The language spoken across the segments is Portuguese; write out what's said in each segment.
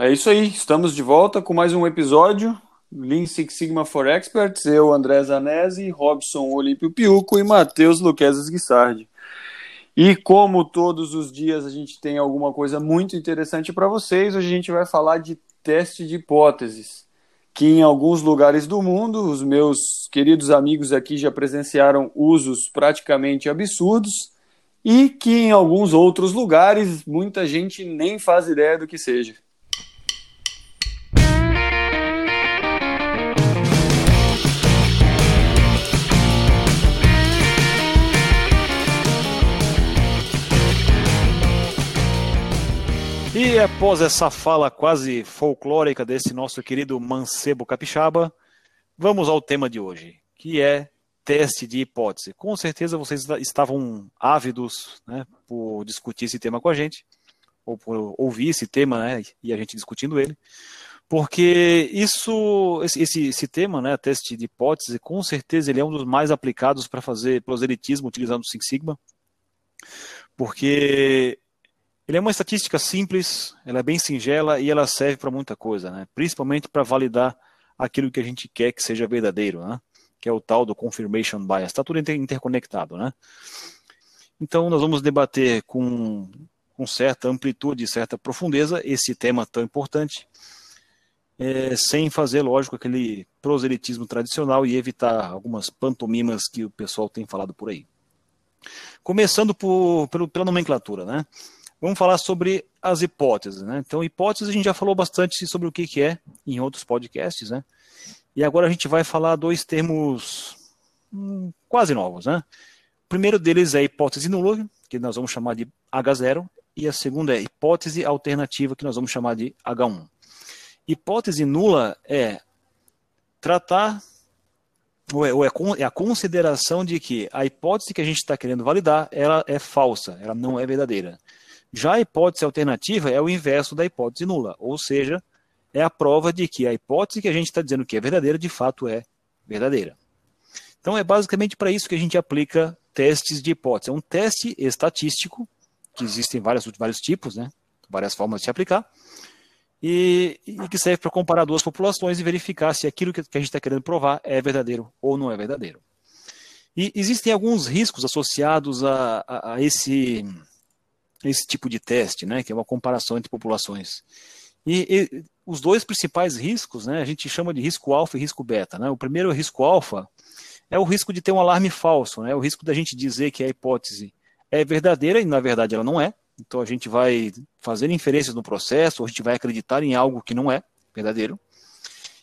É isso aí, estamos de volta com mais um episódio. Lean Six Sigma for Experts, eu, André Zanesi, Robson Olímpio Piuco e Matheus Luquezes Guissardi. E como todos os dias a gente tem alguma coisa muito interessante para vocês, hoje a gente vai falar de teste de hipóteses, que em alguns lugares do mundo, os meus queridos amigos aqui já presenciaram usos praticamente absurdos, e que em alguns outros lugares muita gente nem faz ideia do que seja. E após essa fala quase folclórica desse nosso querido mancebo capixaba, vamos ao tema de hoje, que é teste de hipótese. Com certeza vocês estavam ávidos né, por discutir esse tema com a gente, ou por ouvir esse tema né, e a gente discutindo ele, porque isso, esse, esse, tema, né, teste de hipótese, com certeza ele é um dos mais aplicados para fazer proselitismo utilizando o Six Sigma, porque ele é uma estatística simples, ela é bem singela e ela serve para muita coisa, né? principalmente para validar aquilo que a gente quer que seja verdadeiro, né? que é o tal do confirmation bias. Está tudo interconectado. Né? Então, nós vamos debater com, com certa amplitude e certa profundeza esse tema tão importante, é, sem fazer, lógico, aquele proselitismo tradicional e evitar algumas pantomimas que o pessoal tem falado por aí. Começando por, pelo, pela nomenclatura, né? Vamos falar sobre as hipóteses, né? Então, hipóteses a gente já falou bastante sobre o que, que é em outros podcasts, né? E agora a gente vai falar dois termos hum, quase novos, né? O primeiro deles é hipótese nula, que nós vamos chamar de H0, e a segunda é hipótese alternativa, que nós vamos chamar de H1. Hipótese nula é tratar, ou é, ou é, é a consideração de que a hipótese que a gente está querendo validar, ela é falsa, ela não é verdadeira. Já a hipótese alternativa é o inverso da hipótese nula, ou seja, é a prova de que a hipótese que a gente está dizendo que é verdadeira, de fato é verdadeira. Então é basicamente para isso que a gente aplica testes de hipótese. É um teste estatístico, que existem vários, tipos, né? várias formas de se aplicar, e, e que serve para comparar duas populações e verificar se aquilo que, que a gente está querendo provar é verdadeiro ou não é verdadeiro. E existem alguns riscos associados a, a, a esse esse tipo de teste, né, que é uma comparação entre populações. E, e, os dois principais riscos, né, a gente chama de risco alfa e risco beta. Né? O primeiro risco alfa é o risco de ter um alarme falso, né, o risco da gente dizer que a hipótese é verdadeira e na verdade ela não é. Então a gente vai fazer inferências no processo, ou a gente vai acreditar em algo que não é verdadeiro.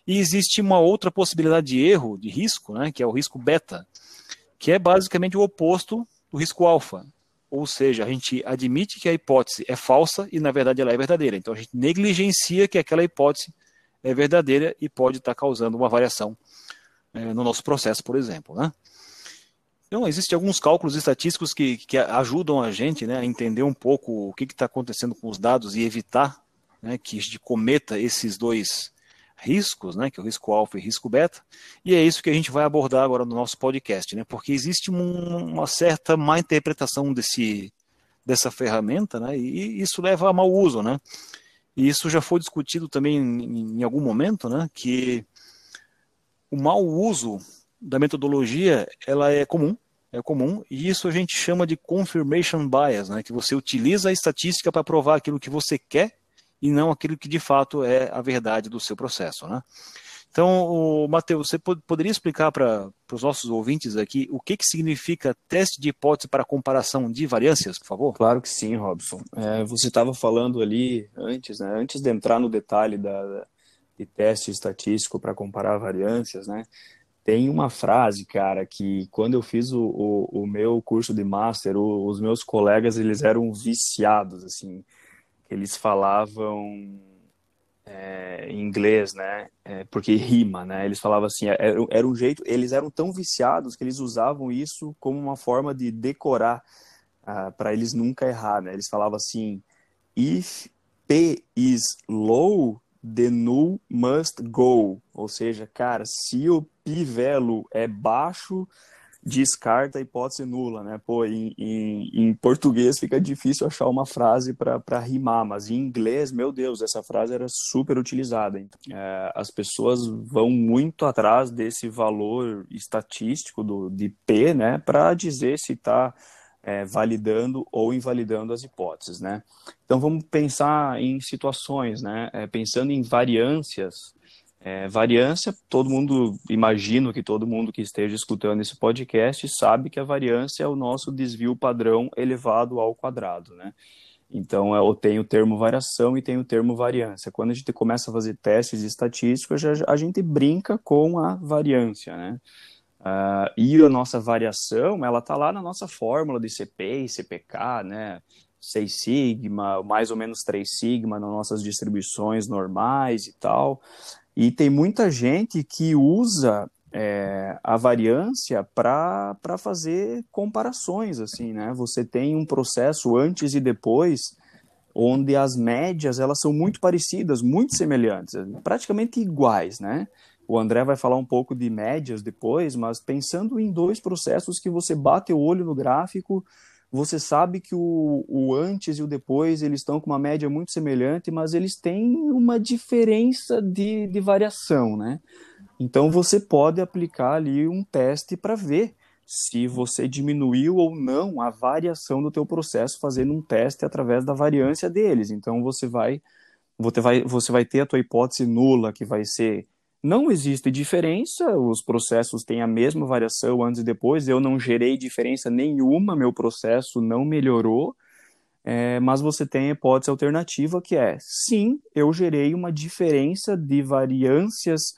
E existe uma outra possibilidade de erro, de risco, né, que é o risco beta, que é basicamente o oposto do risco alfa. Ou seja, a gente admite que a hipótese é falsa e na verdade ela é verdadeira. Então a gente negligencia que aquela hipótese é verdadeira e pode estar causando uma variação é, no nosso processo, por exemplo. Né? Então, existem alguns cálculos estatísticos que, que ajudam a gente né, a entender um pouco o que está acontecendo com os dados e evitar né, que cometa esses dois riscos, né, que é o risco alfa e risco beta, e é isso que a gente vai abordar agora no nosso podcast, né, porque existe um, uma certa má interpretação desse, dessa ferramenta, né, e isso leva a mau uso, né, e isso já foi discutido também em, em algum momento, né, que o mau uso da metodologia, ela é comum, é comum, e isso a gente chama de confirmation bias, né, que você utiliza a estatística para provar aquilo que você quer e não aquilo que de fato é a verdade do seu processo. Né? Então, Matheus, você poderia explicar para os nossos ouvintes aqui o que, que significa teste de hipótese para comparação de variâncias, por favor? Claro que sim, Robson. É, você estava falando ali antes, né, antes de entrar no detalhe da, de teste estatístico para comparar variâncias, né? Tem uma frase, cara, que quando eu fiz o, o, o meu curso de master, o, os meus colegas eles eram viciados, assim eles falavam é, em inglês, né? É, porque rima, né? Eles falavam assim, era, é, era, um jeito, eles eram tão viciados que eles usavam isso como uma forma de decorar uh, para eles nunca errar, né? Eles falavam assim, if P is low, the null must go. Ou seja, cara, se o pi velo é baixo, descarta a hipótese nula, né? Pô, em, em, em português fica difícil achar uma frase para rimar, mas em inglês, meu Deus, essa frase era super utilizada. É, as pessoas vão muito atrás desse valor estatístico do, de P, né? Para dizer se está é, validando ou invalidando as hipóteses, né? Então vamos pensar em situações, né? É, pensando em variâncias é, variância, todo mundo, imagino que todo mundo que esteja escutando esse podcast sabe que a variância é o nosso desvio padrão elevado ao quadrado, né? Então, eu tenho o termo variação e tenho o termo variância. Quando a gente começa a fazer testes estatísticos, a gente brinca com a variância, né? Uh, e a nossa variação, ela está lá na nossa fórmula de CP e CPK, né? 6 sigma, mais ou menos 3 sigma nas nossas distribuições normais e tal. E tem muita gente que usa é, a variância para fazer comparações, assim, né? Você tem um processo antes e depois, onde as médias elas são muito parecidas, muito semelhantes, praticamente iguais, né? O André vai falar um pouco de médias depois, mas pensando em dois processos que você bate o olho no gráfico, você sabe que o, o antes e o depois eles estão com uma média muito semelhante, mas eles têm uma diferença de, de variação, né? Então você pode aplicar ali um teste para ver se você diminuiu ou não a variação do teu processo fazendo um teste através da variância deles. Então você vai você vai, você vai ter a tua hipótese nula, que vai ser não existe diferença, os processos têm a mesma variação antes e depois. Eu não gerei diferença nenhuma, meu processo não melhorou. É, mas você tem a hipótese alternativa que é: sim, eu gerei uma diferença de variâncias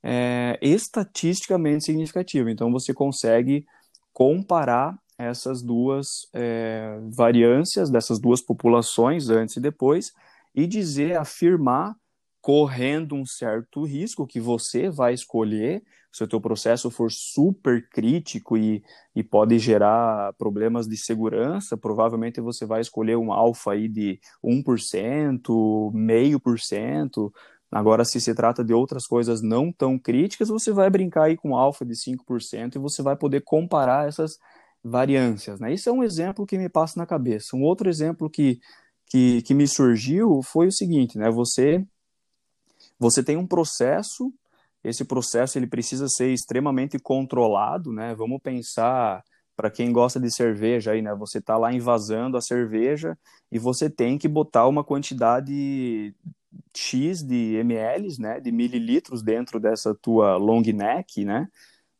é, estatisticamente significativa. Então você consegue comparar essas duas é, variâncias dessas duas populações antes e depois e dizer, afirmar correndo um certo risco que você vai escolher, se o teu processo for super crítico e, e pode gerar problemas de segurança, provavelmente você vai escolher um alfa aí de 1%, meio por cento. Agora, se se trata de outras coisas não tão críticas, você vai brincar aí com alfa de 5% e você vai poder comparar essas variâncias. Né? Isso é um exemplo que me passa na cabeça. Um outro exemplo que, que, que me surgiu foi o seguinte, né? Você você tem um processo, esse processo ele precisa ser extremamente controlado, né? Vamos pensar para quem gosta de cerveja aí, né? Você está lá invasando a cerveja e você tem que botar uma quantidade X de ml, né, de mililitros dentro dessa tua long neck, né?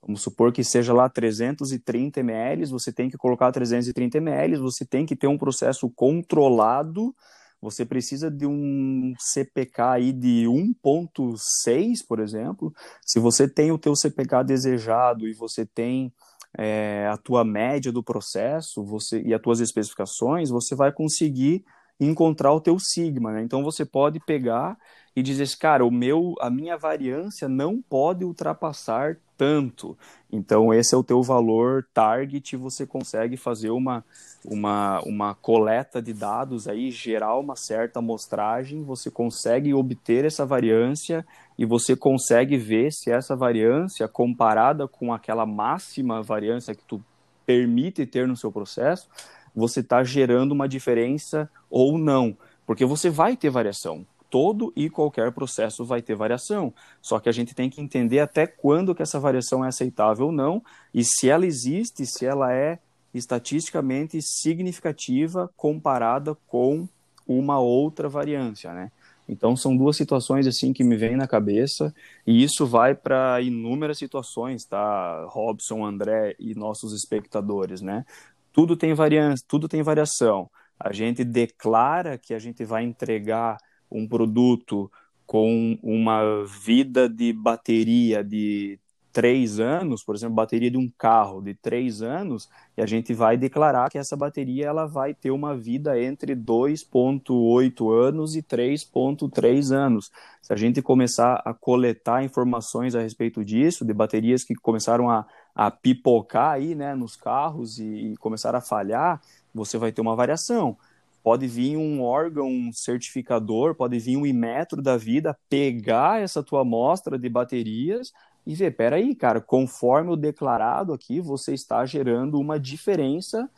Vamos supor que seja lá 330 ml, você tem que colocar 330 ml, você tem que ter um processo controlado você precisa de um CPK aí de 1.6, por exemplo. Se você tem o teu CPK desejado e você tem é, a tua média do processo você, e as tuas especificações, você vai conseguir encontrar o teu sigma, né? Então você pode pegar e dizer, cara, o meu, a minha variância não pode ultrapassar tanto. Então, esse é o teu valor target, você consegue fazer uma, uma, uma coleta de dados aí, gerar uma certa amostragem, você consegue obter essa variância e você consegue ver se essa variância, comparada com aquela máxima variância que tu permite ter no seu processo, você está gerando uma diferença ou não. Porque você vai ter variação todo e qualquer processo vai ter variação. Só que a gente tem que entender até quando que essa variação é aceitável ou não e se ela existe, se ela é estatisticamente significativa comparada com uma outra variância, né? Então são duas situações assim que me vêm na cabeça e isso vai para inúmeras situações, tá? Robson, André e nossos espectadores, né? Tudo tem variância, tudo tem variação. A gente declara que a gente vai entregar um produto com uma vida de bateria de três anos, por exemplo, bateria de um carro de três anos, e a gente vai declarar que essa bateria ela vai ter uma vida entre 2,8 anos e 3,3 anos. Se a gente começar a coletar informações a respeito disso, de baterias que começaram a, a pipocar aí, né, nos carros e, e começar a falhar, você vai ter uma variação pode vir um órgão certificador, pode vir um Imetro da vida, pegar essa tua amostra de baterias, e ver, peraí, cara, conforme o declarado aqui, você está gerando uma diferença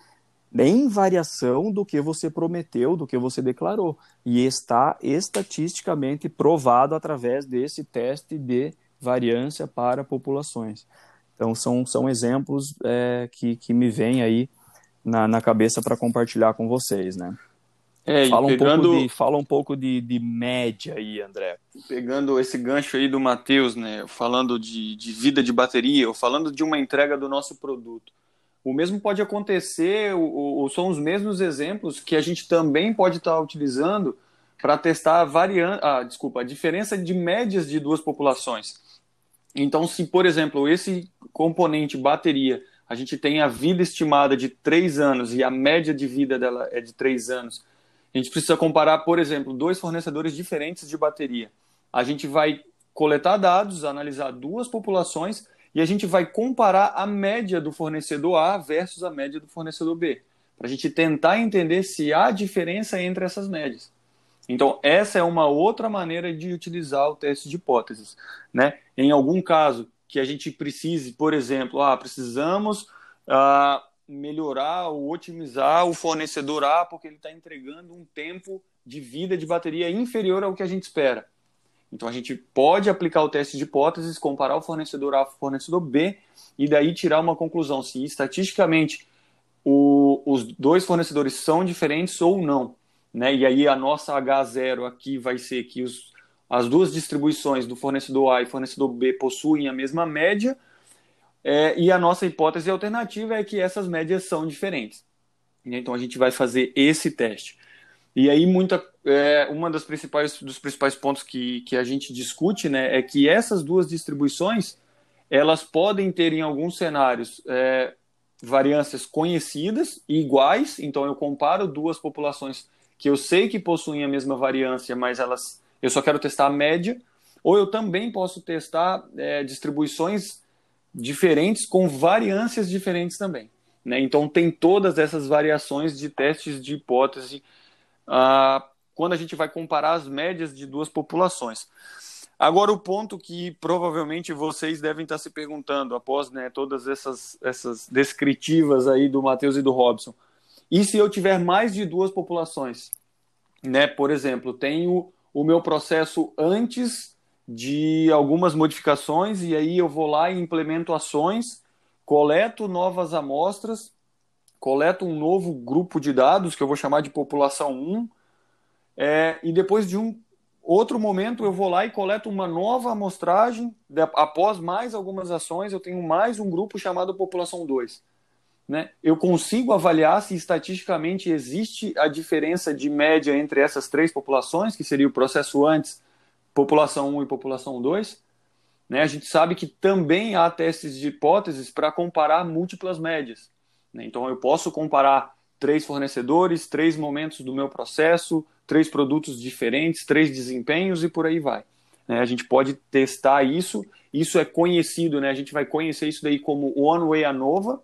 em variação do que você prometeu, do que você declarou. E está estatisticamente provado através desse teste de variância para populações. Então, são, são exemplos é, que, que me vêm aí na, na cabeça para compartilhar com vocês, né? É, fala, pegando... um pouco de, fala um pouco de, de média aí, André. Pegando esse gancho aí do Matheus, né, falando de, de vida de bateria, ou falando de uma entrega do nosso produto. O mesmo pode acontecer, ou, são os mesmos exemplos que a gente também pode estar utilizando para testar a variante, ah, desculpa, a diferença de médias de duas populações. Então, se, por exemplo, esse componente bateria, a gente tem a vida estimada de 3 anos e a média de vida dela é de 3 anos, a gente precisa comparar, por exemplo, dois fornecedores diferentes de bateria. A gente vai coletar dados, analisar duas populações e a gente vai comparar a média do fornecedor A versus a média do fornecedor B, para a gente tentar entender se há diferença entre essas médias. Então, essa é uma outra maneira de utilizar o teste de hipóteses. Né? Em algum caso que a gente precise, por exemplo, ah, precisamos ah, melhorar ou otimizar o fornecedor A porque ele está entregando um tempo de vida de bateria inferior ao que a gente espera. Então a gente pode aplicar o teste de hipóteses, comparar o fornecedor A com o fornecedor B e daí tirar uma conclusão se estatisticamente o, os dois fornecedores são diferentes ou não. Né? E aí a nossa H0 aqui vai ser que os, as duas distribuições do fornecedor A e fornecedor B possuem a mesma média, é, e a nossa hipótese alternativa é que essas médias são diferentes. Então a gente vai fazer esse teste. E aí muita é, uma das principais dos principais pontos que, que a gente discute, né, é que essas duas distribuições elas podem ter em alguns cenários é, variâncias conhecidas e iguais. Então eu comparo duas populações que eu sei que possuem a mesma variância, mas elas eu só quero testar a média. Ou eu também posso testar é, distribuições diferentes com variâncias diferentes também. Né? Então tem todas essas variações de testes de hipótese ah, quando a gente vai comparar as médias de duas populações. Agora o ponto que provavelmente vocês devem estar se perguntando após né, todas essas, essas descritivas aí do Matheus e do Robson. E se eu tiver mais de duas populações? Né? Por exemplo, tenho o meu processo antes de algumas modificações e aí eu vou lá e implemento ações, coleto novas amostras, coleto um novo grupo de dados que eu vou chamar de população 1, é, e depois de um outro momento eu vou lá e coleto uma nova amostragem, de, após mais algumas ações eu tenho mais um grupo chamado população 2. Né? Eu consigo avaliar se estatisticamente existe a diferença de média entre essas três populações, que seria o processo antes, população 1 e população 2. Né? A gente sabe que também há testes de hipóteses para comparar múltiplas médias. Né? Então, eu posso comparar três fornecedores, três momentos do meu processo, três produtos diferentes, três desempenhos e por aí vai. Né? A gente pode testar isso, isso é conhecido, né? a gente vai conhecer isso daí como One Way ANOVA,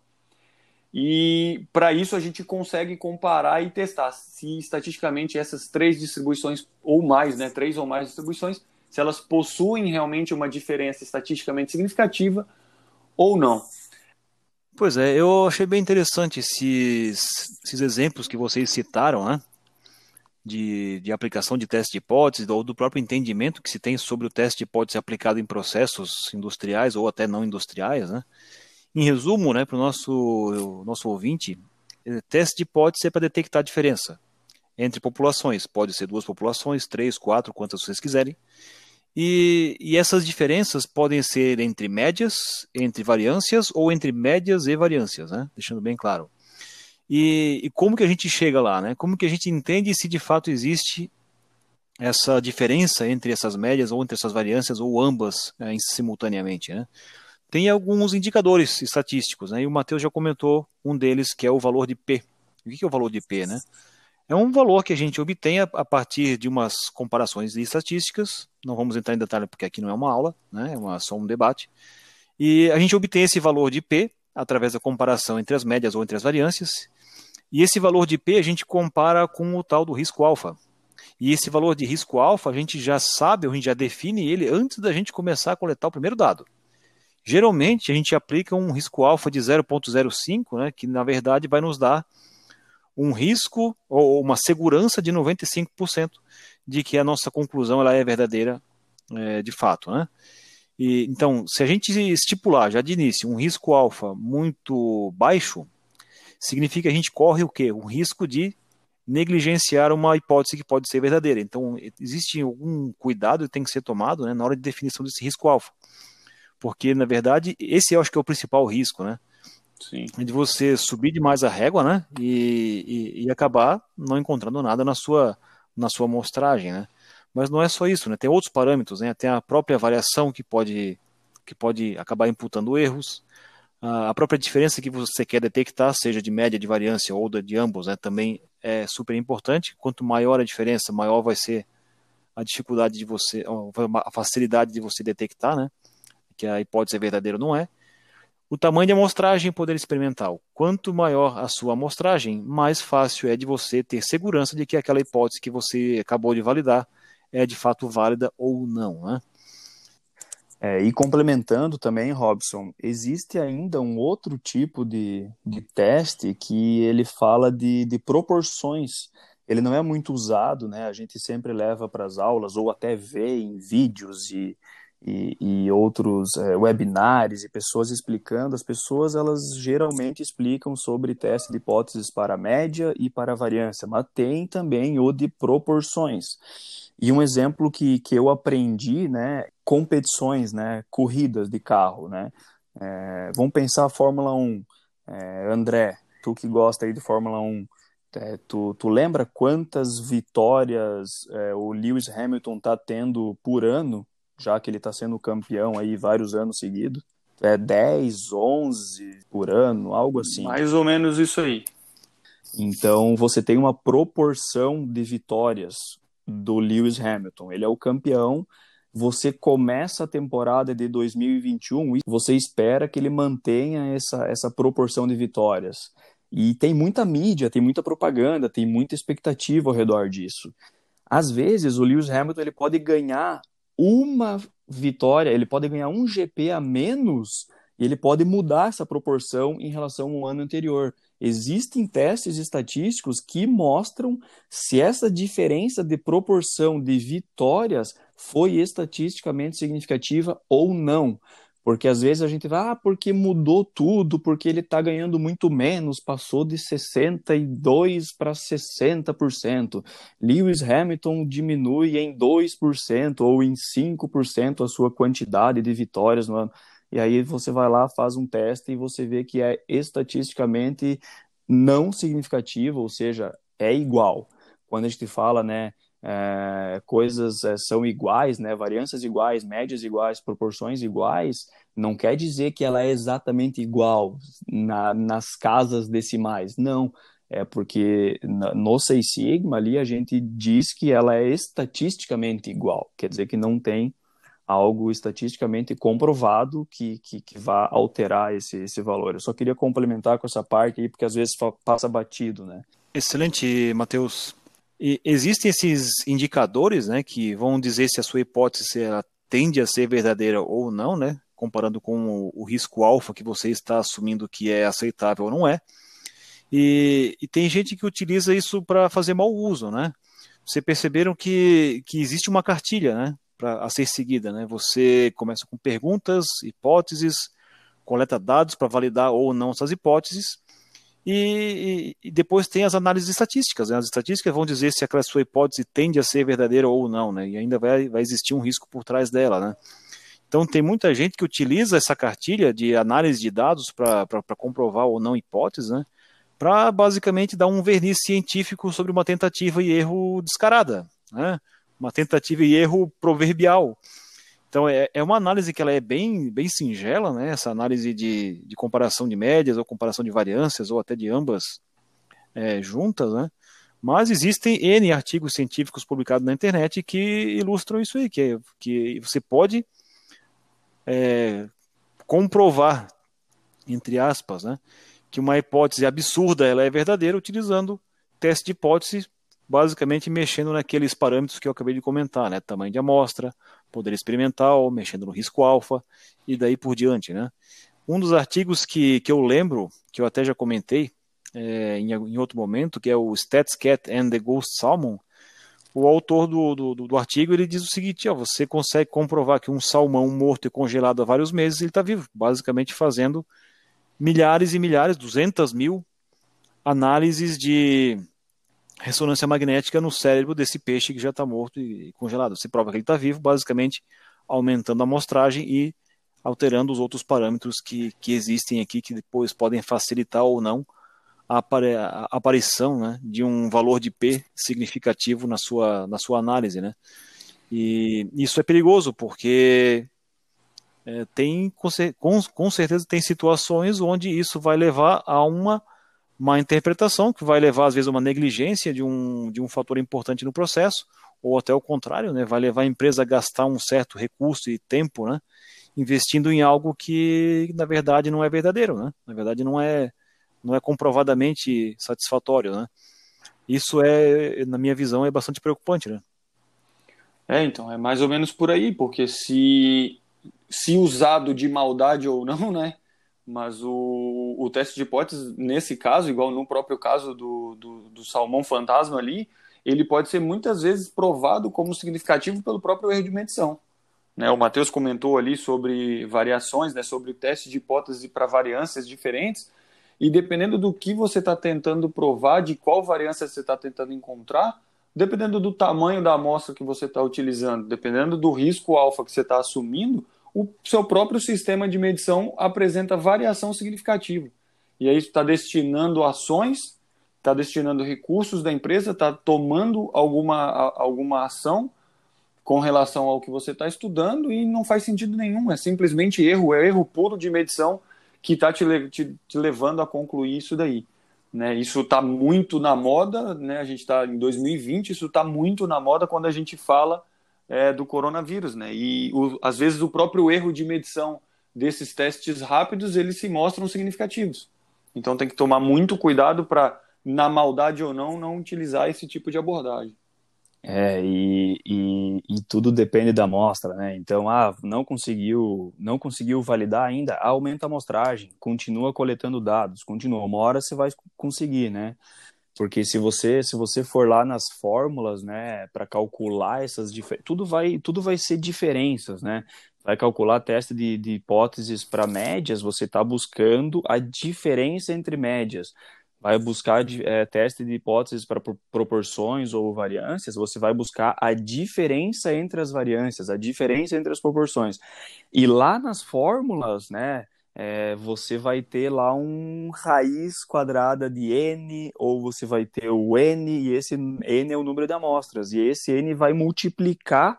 e para isso a gente consegue comparar e testar se estatisticamente essas três distribuições ou mais, né, três ou mais distribuições, se elas possuem realmente uma diferença estatisticamente significativa ou não. Pois é, eu achei bem interessante esses, esses exemplos que vocês citaram, né? De, de aplicação de teste de hipótese ou do próprio entendimento que se tem sobre o teste de hipótese aplicado em processos industriais ou até não industriais, né? Em resumo, né, para o nosso, nosso ouvinte, eh, teste de hipótese é para detectar a diferença entre populações. Pode ser duas populações, três, quatro, quantas vocês quiserem. E, e, essas diferenças podem ser entre médias, entre variâncias ou entre médias e variâncias, né? deixando bem claro. E, e, como que a gente chega lá? Né? Como que a gente entende se de fato existe essa diferença entre essas médias ou entre essas variâncias ou ambas né, simultaneamente? Né? Tem alguns indicadores estatísticos, né? E o Matheus já comentou um deles, que é o valor de P. O que é o valor de P, né? É um valor que a gente obtém a partir de umas comparações de estatísticas. Não vamos entrar em detalhe porque aqui não é uma aula, né? é uma, só um debate. E a gente obtém esse valor de P através da comparação entre as médias ou entre as variâncias. E esse valor de P a gente compara com o tal do risco alfa. E esse valor de risco alfa a gente já sabe, a gente já define ele antes da gente começar a coletar o primeiro dado. Geralmente a gente aplica um risco alfa de 0,05, né, que na verdade vai nos dar um risco ou uma segurança de 95% de que a nossa conclusão ela é verdadeira é, de fato, né? E, então, se a gente estipular já de início um risco alfa muito baixo, significa que a gente corre o quê? O risco de negligenciar uma hipótese que pode ser verdadeira. Então, existe algum cuidado que tem que ser tomado né, na hora de definição desse risco alfa. Porque, na verdade, esse eu acho que é o principal risco, né? Sim. De você subir demais a régua, né? E, e, e acabar não encontrando nada na sua, na sua amostragem, né? Mas não é só isso, né? Tem outros parâmetros, né? Tem a própria variação que pode, que pode acabar imputando erros. A própria diferença que você quer detectar, seja de média de variância ou de ambos, né? Também é super importante. Quanto maior a diferença, maior vai ser a dificuldade de você, a facilidade de você detectar, né? Que a hipótese é verdadeira ou não é. O tamanho de amostragem e poder experimental. Quanto maior a sua amostragem, mais fácil é de você ter segurança de que aquela hipótese que você acabou de validar é de fato válida ou não. Né? É, e complementando também, Robson, existe ainda um outro tipo de, de teste que ele fala de, de proporções. Ele não é muito usado, né? A gente sempre leva para as aulas ou até vê em vídeos e, e, e outros é, webinars e pessoas explicando. As pessoas elas geralmente explicam sobre teste de hipóteses para média e para variância, mas tem também o de proporções. E um exemplo que, que eu aprendi, né, competições, né, corridas de carro, né, é, vamos pensar a Fórmula 1, é, André, tu que gosta aí de Fórmula 1, é, tu, tu lembra quantas vitórias o Lewis Hamilton tá tendo por ano, já que ele está sendo campeão aí vários anos seguidos? É 10, 11 por ano, algo assim. Mais ou menos isso aí. Então você tem uma proporção de vitórias do Lewis Hamilton. Ele é o campeão. Você começa a temporada de 2021 e você espera que ele mantenha essa, essa proporção de vitórias. E tem muita mídia, tem muita propaganda, tem muita expectativa ao redor disso. Às vezes, o Lewis Hamilton ele pode ganhar uma vitória, ele pode ganhar um GP a menos e ele pode mudar essa proporção em relação ao ano anterior. Existem testes estatísticos que mostram se essa diferença de proporção de vitórias foi estatisticamente significativa ou não. Porque às vezes a gente vai, ah, porque mudou tudo, porque ele está ganhando muito menos, passou de 62% para 60%. Lewis Hamilton diminui em 2% ou em 5% a sua quantidade de vitórias no ano. E aí você vai lá, faz um teste e você vê que é estatisticamente não significativo, ou seja, é igual. Quando a gente fala, né, é, coisas é, são iguais, né, variâncias iguais, médias iguais, proporções iguais, não quer dizer que ela é exatamente igual na, nas casas decimais. Não, é porque no Seis Sigma ali a gente diz que ela é estatisticamente igual, quer dizer que não tem algo estatisticamente comprovado que, que, que vá alterar esse, esse valor. Eu só queria complementar com essa parte aí, porque às vezes passa batido, né? Excelente, Matheus. E existem esses indicadores, né, que vão dizer se a sua hipótese ela tende a ser verdadeira ou não, né, comparando com o, risco alfa que você está assumindo que é aceitável ou não é. E, e tem gente que utiliza isso para fazer mau uso, né? Vocês perceberam que, que existe uma cartilha, né? pra, a ser seguida. Né? Você começa com perguntas, hipóteses, coleta dados para validar ou não essas hipóteses, e, e, depois tem as análises estatísticas. Né? As estatísticas vão dizer se aquela sua hipótese tende a ser verdadeira ou não, né? e ainda vai, vai existir um risco por trás dela. Né? Então, tem muita gente que utiliza essa cartilha de análise de dados para comprovar ou não hipóteses, né? para basicamente dar um verniz científico sobre uma tentativa e erro descarada. Né? uma tentativa e erro proverbial. Então é, é uma análise que ela é bem, bem singela, né? Essa análise de, de comparação de médias ou comparação de variâncias ou até de ambas é, juntas, né? Mas existem N artigos científicos publicados na internet que ilustram isso aí, que, que você pode é, comprovar, entre aspas, né, que uma hipótese absurda ela é verdadeira utilizando teste de hipótese basicamente mexendo naqueles parâmetros que eu acabei de comentar, né? Tamanho de amostra, poder experimental, mexendo no risco alfa e daí por diante, né? Um dos artigos que, que eu lembro, que eu até já comentei é, em, em, outro momento, que é o StatsCat and the Ghost Salmon, o autor do, do, do, artigo ele diz o seguinte: ó, você consegue comprovar que um salmão morto e congelado há vários meses ele está vivo, basicamente fazendo milhares e milhares, 200 mil análises de ressonância magnética no cérebro desse peixe que já está morto e congelado. Você prova que ele está vivo, basicamente aumentando a amostragem e alterando os outros parâmetros que, que existem aqui, que depois podem facilitar ou não a, a aparição né, de um valor de P significativo na sua, na sua análise. Né? E isso é perigoso, porque é, tem com, com certeza tem situações onde isso vai levar a uma má interpretação, que vai levar às vezes a uma negligência de um, de um fator importante no processo, ou até o contrário, né, vai levar a empresa a gastar um certo recurso e tempo, né, investindo em algo que na verdade não é verdadeiro, né? Na verdade não é não é comprovadamente satisfatório, né? Isso é, na minha visão, é bastante preocupante, né? É, então, é mais ou menos por aí, porque se se usado de maldade ou não, né? Mas o, o teste de hipótese, nesse caso, igual no próprio caso do, do, do salmão fantasma ali, ele pode ser muitas vezes provado como significativo pelo próprio erro de medição. Né, o Matheus comentou ali sobre variações, né, sobre o teste de hipótese para variâncias diferentes, e dependendo do que você está tentando provar, de qual variância você está tentando encontrar, dependendo do tamanho da amostra que você está utilizando, dependendo do risco alfa que você está assumindo, o seu próprio sistema de medição apresenta variação significativa. E aí está destinando ações, está destinando recursos da empresa, está tomando alguma, alguma ação com relação ao que você está estudando e não faz sentido nenhum, é simplesmente erro, é erro puro de medição que está te, te, te, levando a concluir isso daí. Né? Isso está muito na moda, né? a gente está em 2020, isso está muito na moda quando a gente fala é, do coronavírus. Né? E o, às vezes o próprio erro de medição desses testes rápidos, eles se mostram significativos. Então tem que tomar muito cuidado para, na maldade ou não, não utilizar esse tipo de abordagem. É, e, e, e, tudo depende da amostra, né? Então, ah, não conseguiu, não conseguiu validar ainda, aumenta a amostragem, continua coletando dados, continua. Uma hora você vai conseguir, né? Porque se você se você for lá nas fórmulas, né, para calcular essas diferenças, tudo vai tudo vai ser diferenças, né? Vai calcular teste de, de hipóteses para médias, você está buscando a diferença entre médias vai buscar é, teste de hipóteses para proporções ou variâncias, você vai buscar a diferença entre as variâncias, a diferença entre as proporções. E lá nas fórmulas, né, é, você vai ter lá um raiz quadrada de n, ou você vai ter o n, e esse n é o número de amostras, e esse n vai multiplicar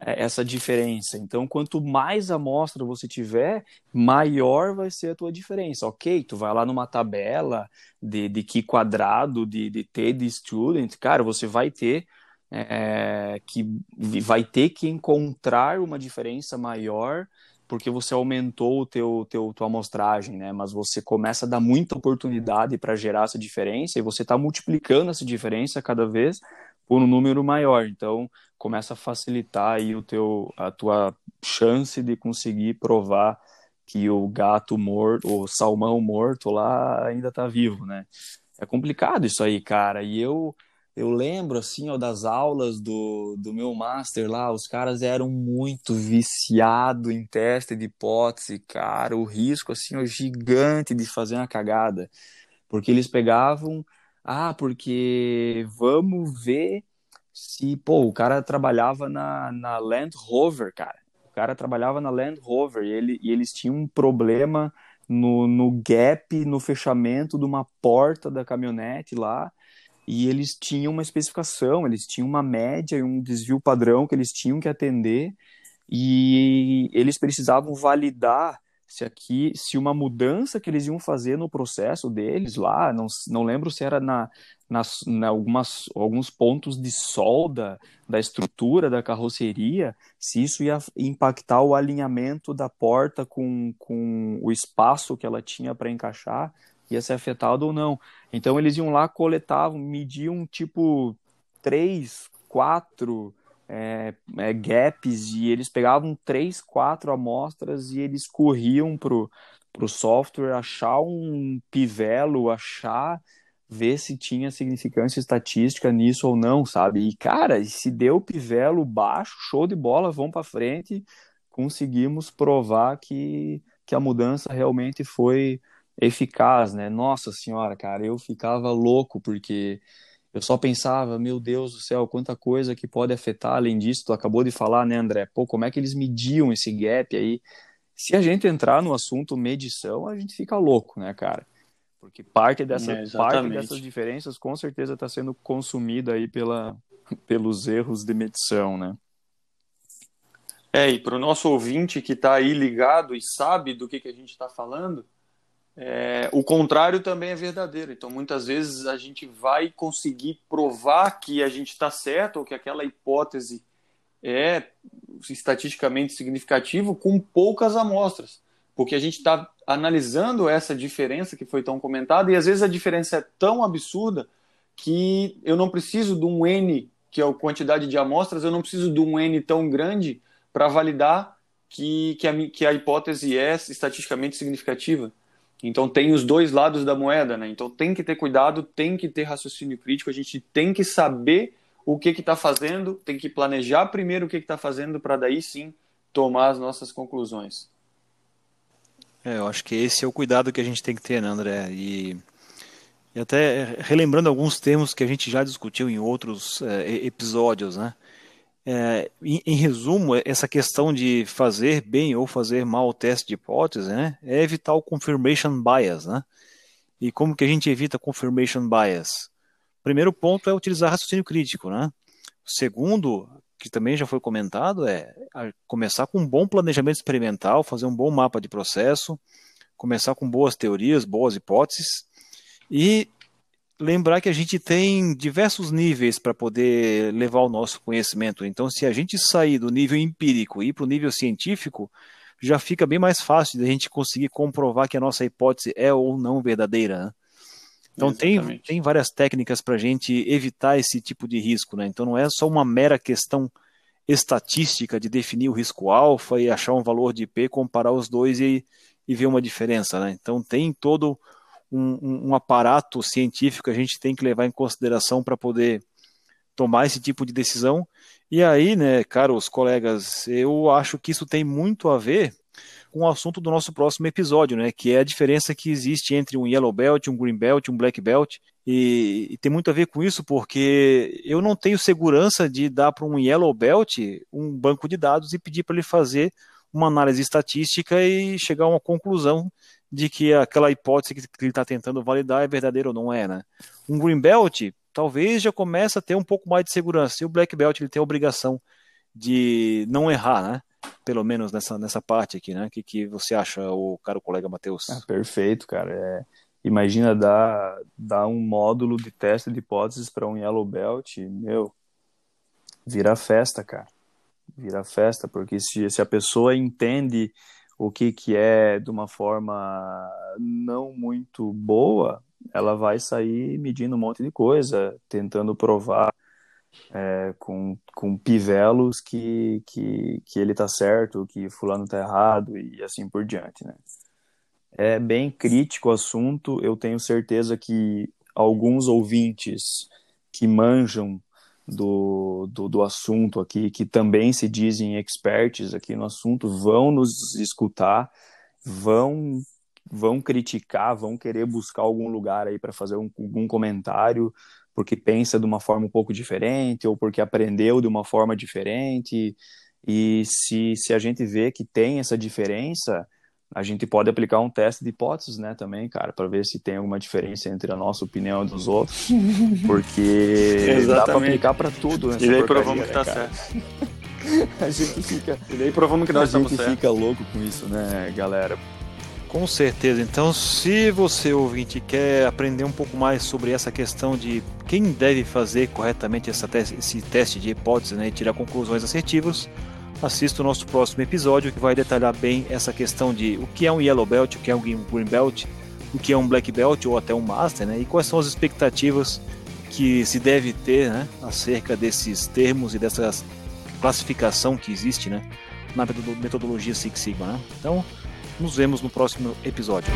é, essa diferença. Então, quanto mais amostra você tiver, maior vai ser a tua diferença. Ok, tu vai lá numa tabela de, de que quadrado de, de T de student, cara, você vai ter é, que vai ter que encontrar uma diferença maior porque você aumentou o teu, teu tua amostragem, né? Mas você começa a dar muita oportunidade para gerar essa diferença e você está multiplicando essa diferença cada vez por um número maior. Então, começa a facilitar aí o teu, a tua chance de conseguir provar que o gato morto, o salmão morto lá ainda está vivo, né? É complicado isso aí, cara. E eu eu lembro assim, ó, das aulas do, do meu master lá, os caras eram muito viciados em teste de hipótese, cara, o risco assim, ó, gigante de fazer uma cagada. Porque eles pegavam, ah, porque vamos ver se, pô, o cara trabalhava na, na Land Rover, cara. O cara trabalhava na Land Rover e, ele, e eles tinham um problema no, no gap, no fechamento de uma porta da caminhonete lá. E eles tinham uma especificação, eles tinham uma média e um desvio padrão que eles tinham que atender. E eles precisavam validar se aqui, se uma mudança que eles iam fazer no processo deles lá, não, não lembro se era na, nas, na algumas, alguns pontos de solda da estrutura da carroceria, se isso ia impactar o alinhamento da porta com, com o espaço que ela tinha para encaixar, ia ser afetado ou não. Então eles iam lá, coletavam, mediam tipo três, quatro é, é, gaps e eles pegavam três, quatro amostras e eles corriam pro, pro software achar um pivelo, achar ver se tinha significância estatística nisso ou não, sabe? E cara, se deu pivelo baixo, show de bola, vamos para frente, conseguimos provar que, que a mudança realmente foi eficaz, né? Nossa senhora, cara, eu ficava louco porque eu só pensava, meu Deus do céu, quanta coisa que pode afetar além disso. Tu acabou de falar, né, André? Pô, como é que eles mediam esse gap aí? Se a gente entrar no assunto medição, a gente fica louco, né, cara? Porque parte, dessa, é, parte dessas diferenças com certeza está sendo consumida aí pela, pelos erros de medição, né? É, e para o nosso ouvinte que está aí ligado e sabe do que, que a gente está falando, é, o contrário também é verdadeiro. Então, muitas vezes a gente vai conseguir provar que a gente está certo ou que aquela hipótese é estatisticamente significativo com poucas amostras, porque a gente está analisando essa diferença que foi tão comentada e às vezes a diferença é tão absurda que eu não preciso de um n que é a quantidade de amostras, eu não preciso de um n tão grande para validar que, que, a, que a hipótese é estatisticamente significativa. Então tem os dois lados da moeda, né? Então tem que ter cuidado, tem que ter raciocínio crítico, a gente tem que saber o que está fazendo, tem que planejar primeiro o que está fazendo para daí sim tomar as nossas conclusões. É, eu acho que esse é o cuidado que a gente tem que ter, né, André? E, e até relembrando alguns termos que a gente já discutiu em outros é, episódios, né? É, em, em, resumo, essa questão de fazer bem ou fazer mal o teste de hipótese né, é evitar o confirmation bias. Né? E como que a gente evita confirmation bias? O primeiro ponto é utilizar raciocínio crítico. Né? O segundo, que também já foi comentado, é começar com um bom planejamento experimental, fazer um bom mapa de processo, começar com boas teorias, boas hipóteses e lembrar que a gente tem diversos níveis para poder levar o nosso conhecimento. Então, se a gente sair do nível empírico e ir para o nível científico, já fica bem mais fácil de a gente conseguir comprovar que a nossa hipótese é ou não verdadeira. Né? Então, tem, tem várias técnicas para a gente evitar esse tipo de risco. Né? Então, não é só uma mera questão estatística de definir o risco alfa e achar um valor de P, comparar os dois e, e ver uma diferença. Né? Então, tem todo um, um, aparato científico que a gente tem que levar em consideração para poder tomar esse tipo de decisão. E aí, né, caros colegas, eu acho que isso tem muito a ver com o assunto do nosso próximo episódio, né, que é a diferença que existe entre um yellow belt, um green belt, um black belt, e, e tem muito a ver com isso porque eu não tenho segurança de dar para um yellow belt um banco de dados e pedir para ele fazer uma análise estatística e chegar a uma conclusão de que aquela hipótese que ele está tentando validar é verdadeira ou não é, né? Um green belt talvez já comece a ter um pouco mais de segurança. E o black belt ele tem a obrigação de não errar, né? Pelo menos nessa, nessa parte aqui, né? O que, que você acha, o caro colega Matheus? É, perfeito, cara. É, imagina dar, dar um módulo de teste de hipóteses para um yellow belt, meu, vira festa, cara. Vira festa, porque se, se a pessoa entende o que, que é de uma forma não muito boa, ela vai sair medindo um monte de coisa, tentando provar é, com, com pivelos que, que, que ele tá certo, que fulano tá errado e assim por diante, né? É bem crítico o assunto, eu tenho certeza que alguns ouvintes que manjam do, do, do, assunto aqui, que também se dizem experts aqui no assunto, vão nos escutar, vão vão criticar, vão querer buscar algum lugar aí para fazer um, algum comentário, porque pensa de uma forma um pouco diferente ou porque aprendeu de uma forma diferente. E se, se a gente vê que tem essa diferença, a gente pode aplicar um teste de hipóteses, né, também, cara, para ver se tem alguma diferença entre a nossa opinião e dos outros, porque dá para aplicar para tudo. E daí provamos que tá né, certo. a gente fica. E daí provamos que nós estamos certos. A gente fica louco com isso, né, galera? Com certeza. Então, se você ouvinte quer aprender um pouco mais sobre essa questão de quem deve fazer corretamente essa te esse teste de hipótese né, e tirar conclusões assertivas, assista o nosso próximo episódio que vai detalhar bem essa questão de o que é um Yellow Belt, o que é um Green Belt, o que é um Black Belt ou até um Master, né? E quais são as expectativas que se deve ter né, acerca desses termos e dessas classificação que existe, né? Na metodologia Six Sigma, né? Então, nos vemos no próximo episódio.